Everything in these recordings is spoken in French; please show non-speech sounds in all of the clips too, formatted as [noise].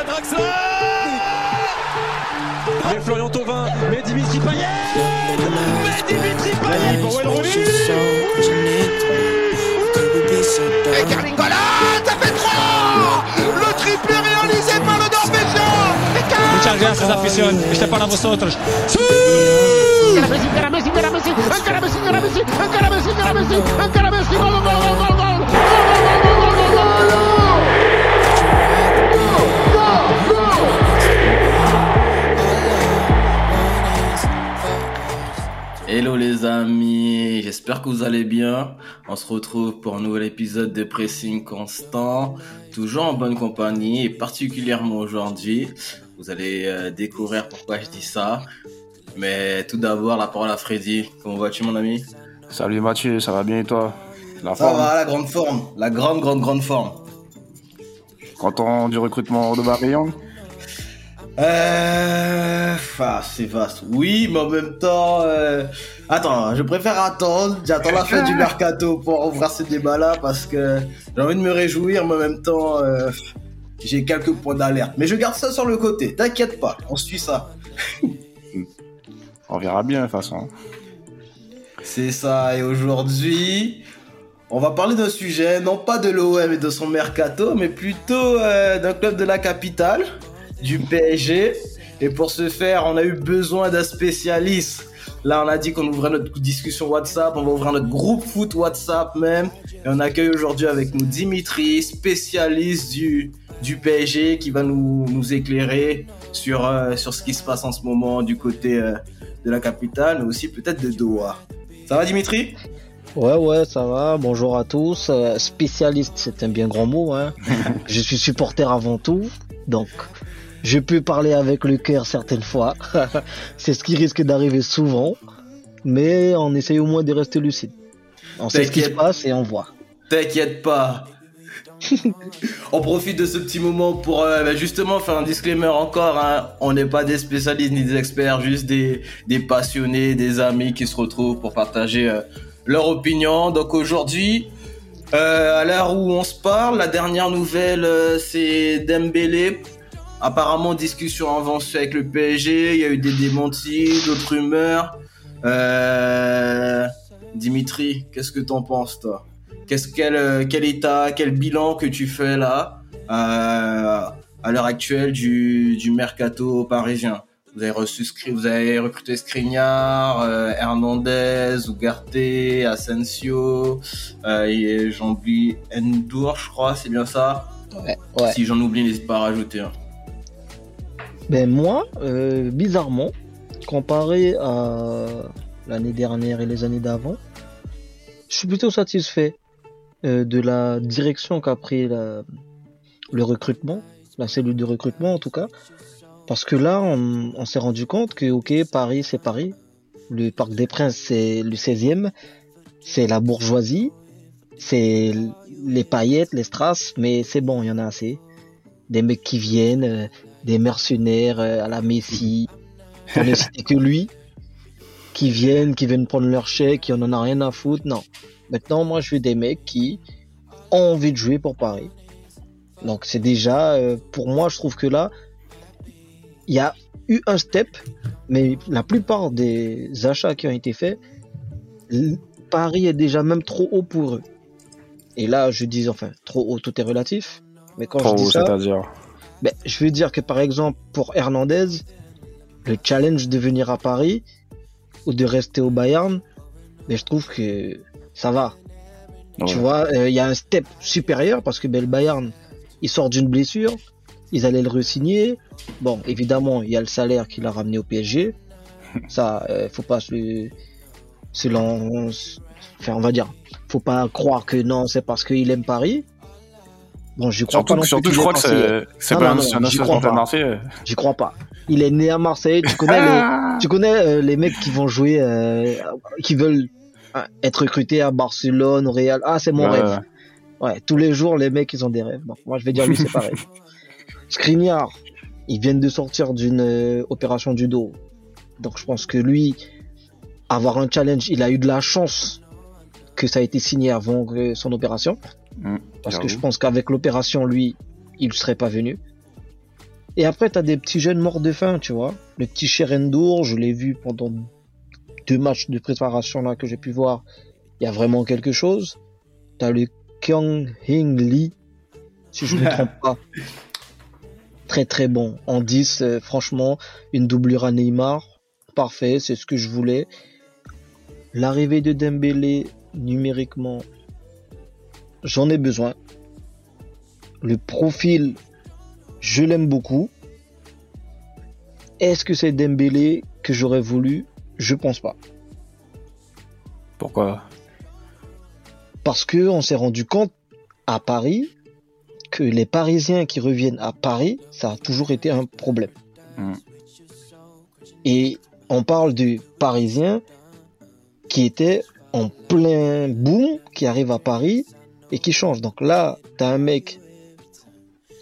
à Draxler Mais Florian Thauvin, mais Dimitri Payet Mais Dimitri Payet pour Wayne Et Carlingola, ça fait 3 Le triplé réalisé par le Norvégien Muchas gracias, afición. Este es para vosotros. Messi, encara Messi, encara Messi, encara Messi, encara Messi, encara Messi, encara Messi, encara Messi, gol, Hello les amis, j'espère que vous allez bien. On se retrouve pour un nouvel épisode de Pressing Constant, toujours en bonne compagnie et particulièrement aujourd'hui. Vous allez euh, découvrir pourquoi je dis ça. Mais tout d'abord, la parole à Freddy. Comment vas-tu mon ami? Salut Mathieu, ça va bien et toi? La Ça forme? va, la grande forme, la grande, grande, grande forme. Content du recrutement de Barillon Euh... Ah, c'est vaste. Oui, mais en même temps... euh, Attends, je préfère attendre. J'attends la fin du mercato pour ouvrir ce débat-là parce que j'ai envie de me réjouir, mais en même temps, euh, j'ai quelques points d'alerte. Mais je garde ça sur le côté. T'inquiète pas, on suit ça. [laughs] On verra bien de toute façon. C'est ça. Et aujourd'hui, on va parler d'un sujet, non pas de l'OM et de son mercato, mais plutôt euh, d'un club de la capitale, du PSG. Et pour ce faire, on a eu besoin d'un spécialiste. Là, on a dit qu'on ouvrait notre discussion WhatsApp, on va ouvrir notre groupe foot WhatsApp même. Et on accueille aujourd'hui avec nous Dimitri, spécialiste du, du PSG, qui va nous, nous éclairer sur, euh, sur ce qui se passe en ce moment du côté euh, de la capitale, mais aussi peut-être de Doha. Ça va Dimitri? Ouais, ouais, ça va. Bonjour à tous. Euh, spécialiste, c'est un bien grand mot. Hein. [laughs] je suis supporter avant tout. Donc, je peux parler avec le cœur certaines fois. [laughs] c'est ce qui risque d'arriver souvent. Mais on essaye au moins de rester lucide. On sait ce qui se passe et on voit. T'inquiète pas. [laughs] on profite de ce petit moment pour euh, bah, justement faire un disclaimer encore. hein. On n'est pas des spécialistes ni des experts, juste des, des passionnés, des amis qui se retrouvent pour partager euh, leur opinion. Donc aujourd'hui, euh, à l'heure où on se parle, la dernière nouvelle, c'est Dembélé. Apparemment, discussion avancée avec le PSG. Il y a eu des démentis, d'autres rumeurs. Euh, Dimitri, qu'est-ce que t'en penses, toi? Qu'est-ce quel, euh, quel état, quel bilan que tu fais là euh, à l'heure actuelle du, du mercato parisien? Vous avez reçu, vous avez recruté Skriniar, euh, Hernandez, Ugarte, Asensio, euh, et j'oublie Endur, je crois, c'est bien ça? Ouais, ouais. Si j'en oublie, n'hésite pas à rajouter. hein. Ben moi, euh, bizarrement, comparé à l'année dernière et les années d'avant, je suis plutôt satisfait euh, de la direction qu'a pris le recrutement, la cellule de recrutement en tout cas, parce que là, on, on s'est rendu compte que ok, Paris c'est Paris, le Parc des Princes c'est le 16e, c'est la bourgeoisie, c'est les paillettes, les strass, mais c'est bon, il y en a assez. Des mecs qui viennent, euh, des mercenaires euh, à la Messi, pour ne citer que lui, qui viennent, qui viennent prendre leur chèque, qui en en a rien à foutre. Non. Maintenant, moi, je veux des mecs qui ont envie de jouer pour Paris. Donc, c'est déjà, euh, pour moi, je trouve que là, il y a eu un step, mais la plupart des achats qui ont été faits, Paris est déjà même trop haut pour eux. Et là, je dis, enfin, trop haut, tout est relatif. Mais quand Trop je dis haut, ça, c'est-à-dire. Ben, je veux dire que par exemple, pour Hernandez, le challenge de venir à Paris ou de rester au Bayern, mais je trouve que ça va. Tu vois, euh, il y a un step supérieur parce que ben, le Bayern, il sort d'une blessure, ils allaient le re-signer. Bon, évidemment, il y a le salaire qu'il a ramené au PSG. Ça, euh, faut pas se, enfin, on va dire, faut pas croire que non, c'est parce qu'il aime Paris. Bon, je crois pas Surtout, non je crois que c'est pas un j'y crois marseillais. J'y crois pas. Il est né à Marseille. Tu connais les, [laughs] tu connais euh, les mecs qui vont jouer, euh, qui veulent euh, être recrutés à Barcelone, au Real. Ah, c'est mon Ouais, rêve. Ouais, tous les jours, les mecs, ils ont des rêves. Donc, moi, je vais dire lui, c'est pareil. [laughs] Skriniar, ils viennent de sortir d'une euh, opération du dos. Donc, je pense que lui, avoir un challenge, il a eu de la chance que ça a été signé avant son opération. Mm, Parce que je pense qu'avec l'opération, lui, il ne serait pas venu. Et après, t'as des petits jeunes morts de faim, tu vois. Le petit Sherendour, je l'ai vu pendant deux matchs de préparation là que j'ai pu voir. Il y a vraiment quelque chose. T'as le Kyung Hing Lee, si je ne me [laughs] trompe pas. Très très bon. En 10, euh, franchement, une doublure à Neymar. Parfait, c'est ce que je voulais. L'arrivée de Dembélé, numériquement, j'en ai besoin. Le profil, je l'aime beaucoup. Est-ce que c'est Dembélé que j'aurais voulu? Je pense pas. Pourquoi? Parce que on s'est rendu compte à Paris que les Parisiens qui reviennent à Paris, ça a toujours été un problème. Mm. Et on parle du Parisien qui était en plein boom, qui arrive à Paris et qui change. Donc là, t'as un mec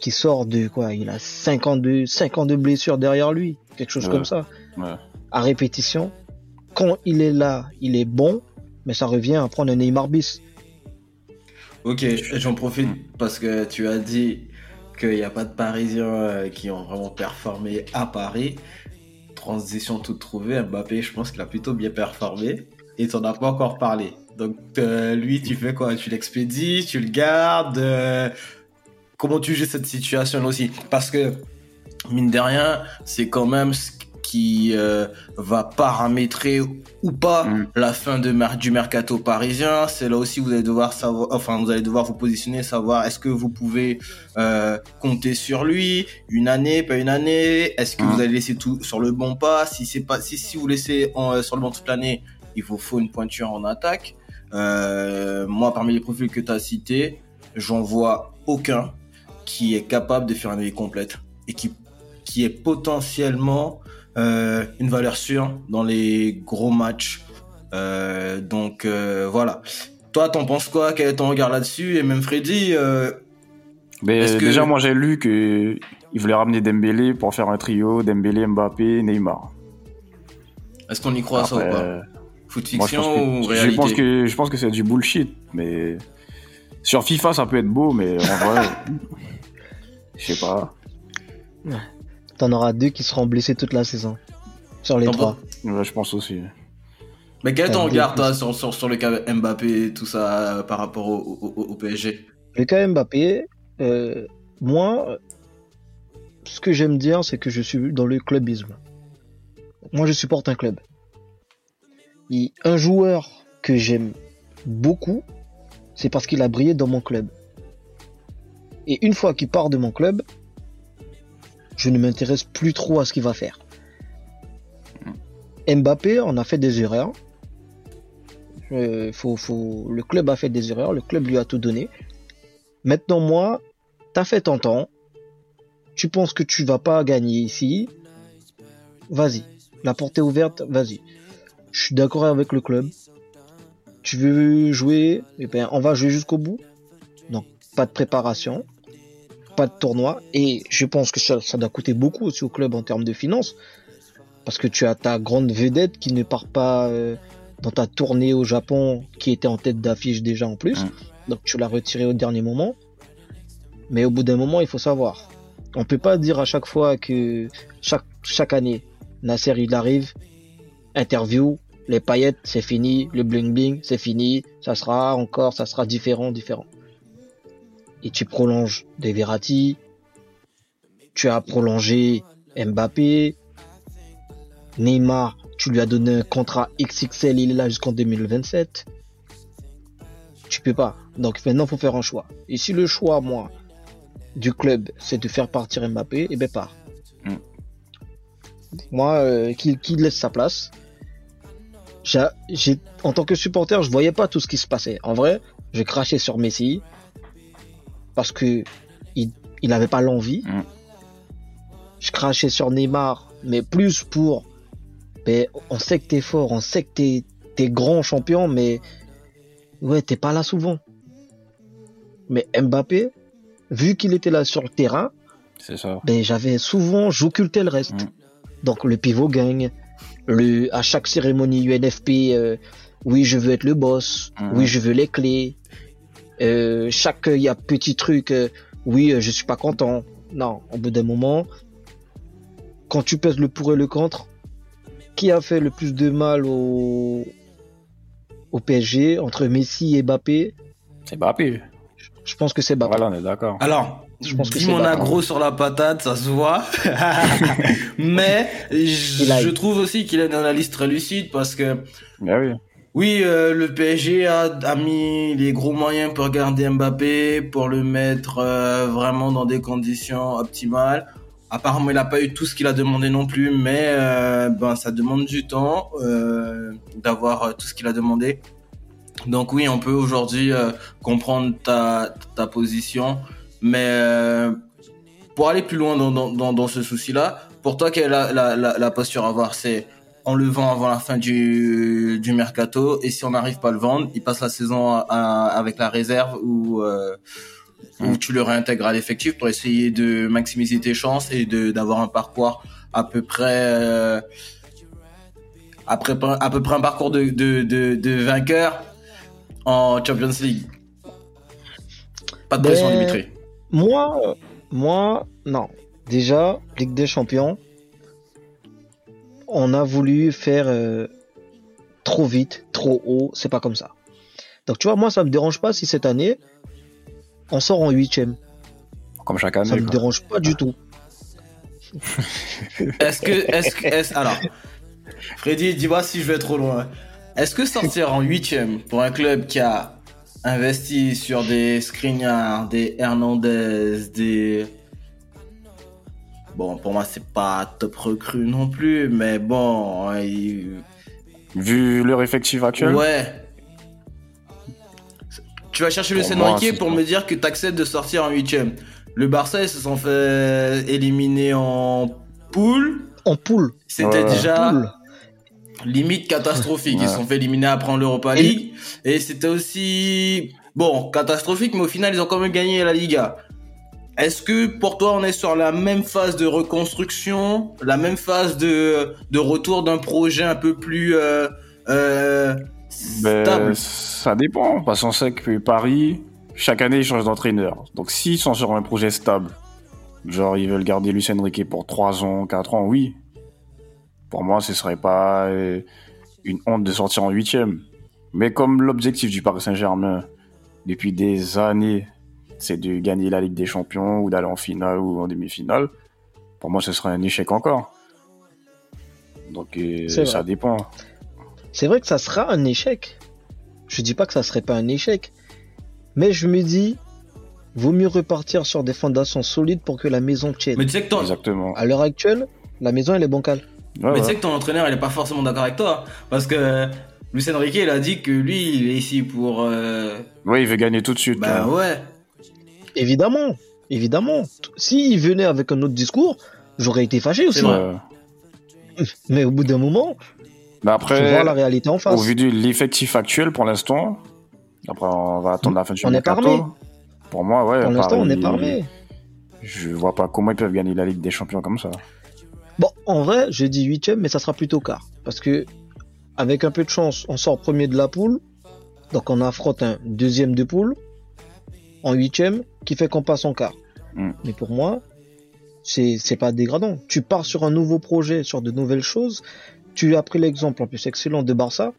qui sort de quoi Il a 52, 52 blessures derrière lui, quelque chose Ouais. comme ça, Ouais. à répétition. Quand il est là, il est bon, mais ça revient à prendre un Neymar bis. Ok, j'en profite parce que tu as dit qu'il n'y a pas de Parisiens euh, qui ont vraiment performé à Paris. Transition toute trouvée, Mbappé, je pense qu'il a plutôt bien performé et t'en as pas encore parlé. Donc euh, lui, tu fais quoi? Tu l'expédies, tu le gardes euh, Comment tu joues cette situation aussi? Parce que mine de rien, c'est quand même ce qui euh, va paramétrer ou pas Mm. la fin de mer- du mercato parisien. C'est là aussi vous allez devoir savoir, enfin vous allez devoir vous positionner, savoir est-ce que vous pouvez euh, compter sur lui une année, pas une année? Est-ce que Mm. vous allez laisser tout sur le bon pas? Si c'est pas, si si vous laissez en, euh, sur le bon toute l'année, il vous faut une pointure en attaque. Euh, moi, parmi les profils que tu as cités, j'en vois aucun qui est capable de faire une année complète et qui qui est potentiellement euh, une valeur sûre dans les gros matchs. Euh, donc voilà. Toi, t'en penses quoi? Quel est ton regard là-dessus? Et même Freddy, Mais que- déjà, moi, j'ai lu que il voulait ramener Dembélé pour faire un trio Dembélé, Mbappé, Neymar. est-ce qu'on y croit ça ou Après, pas? Foot moi, je fiction pense que, ou je réalité pense que je pense que c'est du bullshit. Mais sur FIFA, ça peut être beau, mais en vrai, [laughs] je sais pas. T'en auras deux qui seront blessés toute la saison. Sur les trois. Ouais, je pense aussi. Mais quel est ton regard, toi, sur, sur, sur le cas Mbappé et tout ça euh, par rapport au, au, au- au PSG Le cas Mbappé, euh, moi, ce que j'aime dire, c'est que je suis dans le clubisme. Moi, je supporte un club. Un joueur que j'aime beaucoup, c'est parce qu'il a brillé dans mon club. Et une fois qu'il part de mon club, je ne m'intéresse plus trop à ce qu'il va faire. Mbappé, on a fait des erreurs. Euh. Le club a fait des erreurs, le club lui a tout donné. Maintenant, moi, t'as fait ton temps. Tu penses que tu vas pas gagner ici. Vas-y. La porte est ouverte, vas-y. Je suis d'accord avec le club. Tu veux jouer, eh ben, on va jouer jusqu'au bout. Donc, pas de préparation, pas de tournoi. Et je pense que ça, ça doit coûter beaucoup aussi au club en termes de finances. Parce que tu as ta grande vedette qui ne part pas euh, dans ta tournée au Japon, qui était en tête d'affiche déjà en plus. Donc tu l'as retiré au dernier moment. Mais au bout d'un moment, il faut savoir. On peut pas dire à chaque fois que chaque, chaque année, Nasser il arrive, interview, les paillettes c'est fini, le bling bling c'est fini, ça sera encore, ça sera différent, différent. Et tu prolonges des Verratti, tu as prolongé Mbappé, Neymar, tu lui as donné un contrat XXL, il est là jusqu'en 2027 tu peux pas. Donc maintenant, faut faire un choix. Et si le choix, moi, du club, c'est de faire partir Mbappé, et ben pars. Mm. Moi, euh, qu'il qu'il laisse sa place. J'ai, en tant que supporter, je voyais pas tout ce qui se passait. En vrai, j'ai craché sur Messi parce que il, il avait pas l'envie. Mm. Je crachais sur Neymar, mais plus pour, ben, on sait que t'es fort, on sait que t'es, t'es grand champion, mais ouais, t'es pas là souvent. Mais Mbappé, vu qu'il était là sur le terrain, C'est ça. ben j'avais souvent, j'occultais le reste. Mm. Donc le pivot gagne. Le, à chaque cérémonie UNFP, euh, oui, je veux être le boss. Mhm. Oui, je veux les clés. Euh, chaque, il y a petit truc, euh, oui, euh, je suis pas content. Non, au bout d'un moment, quand tu pèses le pour et le contre, qui a fait le plus de mal au, au PSG entre Messi et Mbappé? C'est Mbappé. Je pense que c'est Mbappé. Voilà, on est d'accord. Alors, Je pense que dis mon agro sur la patate, ça se voit. [laughs] Mais je, trouve aussi qu'il a une analyse très lucide parce que Mais oui. oui, euh, le PSG a, a mis les gros moyens pour garder Mbappé, pour le mettre euh, vraiment dans des conditions optimales. Apparemment, il n'a pas eu tout ce qu'il a demandé non plus, mais euh, ben ça demande du temps euh, d'avoir euh, tout ce qu'il a demandé. Donc oui, on peut aujourd'hui euh, comprendre ta, ta position, mais euh, pour aller plus loin dans, dans, dans, ce souci-là, pour toi, quelle est la, la, la, la posture à avoir? C'est on le vend avant la fin du, du mercato, et si on n'arrive pas à le vendre, il passe la saison à- à- avec la réserve ou euh, ou tu le réintègres à l'effectif pour essayer de maximiser tes chances et d'avoir un parcours à peu près euh, après à peu près un parcours de de, de, de vainqueur en Champions League. Pas de pression, Ben, Dimitri. Moi, moi, non. Déjà, Ligue des Champions, on a voulu faire euh, trop vite, trop haut, c'est pas comme ça. Donc tu vois, moi ça me dérange pas si cette année on sort en huitième. Comme chaque Ça année. me quoi. dérange pas du tout. [laughs] Est-ce que est-ce que alors Freddy, dis-moi si je vais trop loin. Est-ce que sortir en huitième pour un club qui a investi sur des Skriniar, des Hernandez, des bon pour moi c'est pas top recrue non plus, mais bon il- Vu leur effectif actuel, ouais. Tu vas chercher le c'est pour me dire que tu acceptes de sortir en huitième. Le Barça ils se sont fait éliminer en poule. En poule. C'était Ouais. déjà Poule. Limite catastrophique. Ils se sont fait éliminer après en l'Europa League. Et c'était aussi, bon, catastrophique, mais au final, ils ont quand même gagné la Liga. Est-ce que pour toi, on est sur la même phase de reconstruction, la même phase de, de retour d'un projet un peu plus euh, euh, ben, stable? ça dépend. Parce qu'on sait que Paris, chaque année, ils changent d'entraîneur. Donc s'ils sont sur un projet stable, genre ils veulent garder Lucien Riquet pour 3 ans, 4 ans, oui. Pour moi, ce serait pas euh, une honte de sortir en huitième. Mais comme l'objectif du Paris Saint-Germain, depuis des années, c'est de gagner la Ligue des Champions ou d'aller en finale ou en demi-finale, pour moi, ce serait un échec encore. Donc euh, ça vrai. dépend. C'est vrai que ça sera un échec. Je dis pas que ça serait pas un échec. Mais je me dis, vaut mieux repartir sur des fondations solides pour que la maison tienne. Mais tu sais que Exactement. À l'heure actuelle, la maison elle est bancale. Ouais, mais tu sais que ton entraîneur, il est pas forcément d'accord avec toi. Parce que Lucien Riquet, il a dit que lui, il est ici pour, euh, Ouais, il veut gagner tout de suite. bah ouais. Évidemment, évidemment. S'il venait avec un autre discours, j'aurais été fâché aussi. Vrai. [laughs] Mais au bout d'un moment, Mais faut après, voir la réalité en au face. vu de l'effectif actuel pour l'instant, après on va attendre la fin du On mercato. armé. Pour moi, ouais. Pour l'instant, on pas armé. Je vois pas comment ils peuvent gagner la Ligue des Champions comme ça. Bon, en vrai, je dis huitième, mais ça sera plutôt quart. Parce que, avec un peu de chance, on sort premier de la poule. Donc on affronte un deuxième de poule en huitième qui fait qu'on passe en quart. Mm. Mais pour moi, c'est pas dégradant. Tu pars sur un nouveau projet, sur de nouvelles choses. Tu as pris l'exemple en plus excellent de Barça.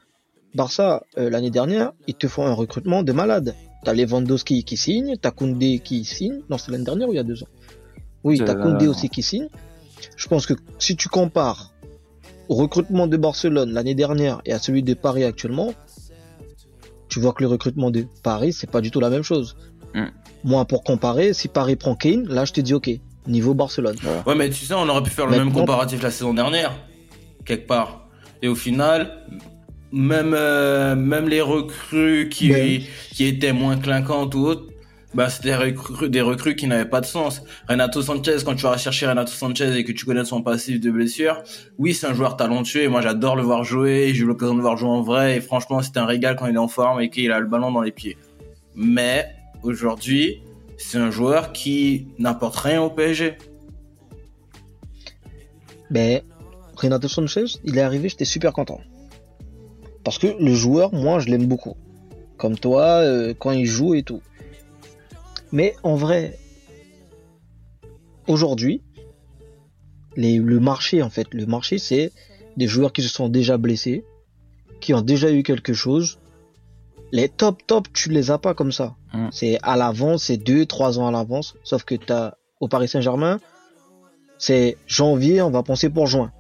Barça, euh, l'année dernière, ils te font un recrutement de malade. T'as Lewandowski qui signe, t'as Koundé qui signe. Non, c'est l'année dernière ou il y a deux ans? Oui, t'as Koundé aussi qui signe. Je pense que si tu compares au recrutement de Barcelone l'année dernière et à celui de Paris actuellement, tu vois que le recrutement de Paris, c'est pas du tout la même chose. Mm. Moi, pour comparer, si Paris prend Kane, là, je te dis OK, niveau Barcelone. Ouais, mais tu sais, on aurait pu faire le même comparatif la saison dernière, quelque part. Et au final, même, euh, même les recrues qui, qui étaient moins clinquantes ou autres, bah, c'était des recrues qui n'avaient pas de sens. Renato Sanchez, quand tu vas chercher Renato Sanchez et que tu connais son passif de blessure, oui, c'est un joueur talentueux et moi j'adore le voir jouer. J'ai eu l'occasion de le voir jouer en vrai et franchement, c'est un régal quand il est en forme et qu'il a le ballon dans les pieds. Mais aujourd'hui, c'est un joueur qui n'apporte rien au PSG. Ben, Renato Sanchez, il est arrivé, j'étais super content. Parce que le joueur, moi, je l'aime beaucoup. Comme toi, euh, quand il joue et tout. Mais en vrai, aujourd'hui, les, le marché en fait. Le marché, c'est des joueurs qui se sont déjà blessés, qui ont déjà eu quelque chose. Les top top, tu les as pas comme ça. Mm. C'est à l'avance, c'est deux, trois ans à l'avance. Sauf que t'as au Paris Saint-Germain, c'est janvier, on va penser pour juin.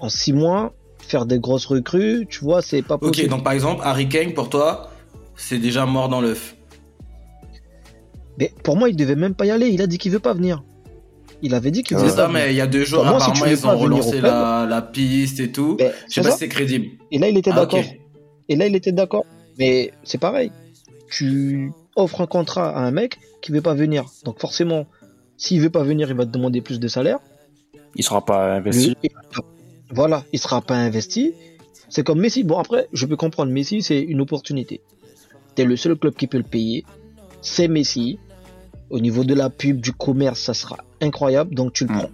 En six mois, faire des grosses recrues, tu vois, c'est pas Ok, possible. donc par exemple, Harry Kane, pour toi, c'est déjà mort dans l'œuf. Mais pour moi, il devait même pas y aller. Il a dit qu'il veut pas venir. Il avait dit qu'il pas ça, venir. mais il y a deux jours, si apparemment, ils pas ont relancé la, la piste et tout. Je sais c'est pas si c'est crédible. Et là, il était Ah, d'accord. Et là, il était d'accord. Mais c'est pareil. Tu offres un contrat à un mec qui veut pas venir. Donc forcément, s'il veut pas venir, il va te demander plus de salaire. Il sera pas investi. Le- Voilà, il sera pas investi. C'est comme Messi. Bon, après, je peux comprendre. Messi, c'est une opportunité. T'es le seul club qui peut le payer. C'est Messi. Au niveau de la pub, du commerce, ça sera incroyable. Donc, tu le prends.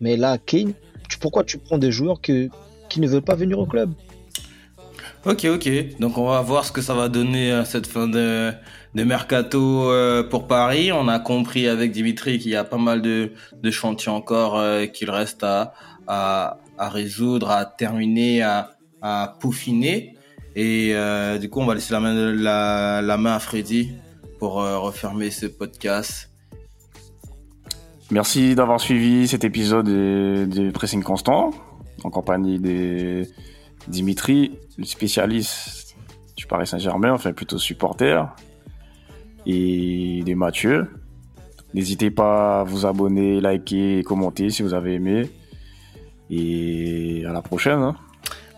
Mais là, Kane, tu, pourquoi tu prends des joueurs que, qui ne veulent pas venir au club? Ok, ok. Donc on va voir ce que ça va donner à cette fin de, de mercato euh, pour Paris. On a compris avec Dimitri qu'il y a pas mal de, de chantiers encore euh, qu'il reste à, à, à résoudre, à terminer, à, à peaufiner. Et euh, du coup, on va laisser la main, la, la main à Freddy pour euh, refermer ce podcast. Merci d'avoir suivi cet épisode des, des Pressing Constant en compagnie de Dimitri, le spécialiste du Paris Saint-Germain, enfin plutôt supporter, et de Mathieu. N'hésitez pas à vous abonner, liker et commenter si vous avez aimé. Et à la prochaine. hein.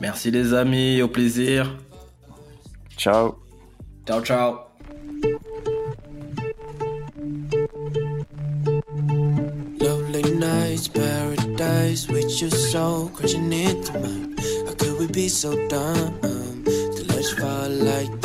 Merci les amis, au plaisir. Ciao. Ciao, ciao. With your soul crashing into mine. How could we be so dumb to let you fall like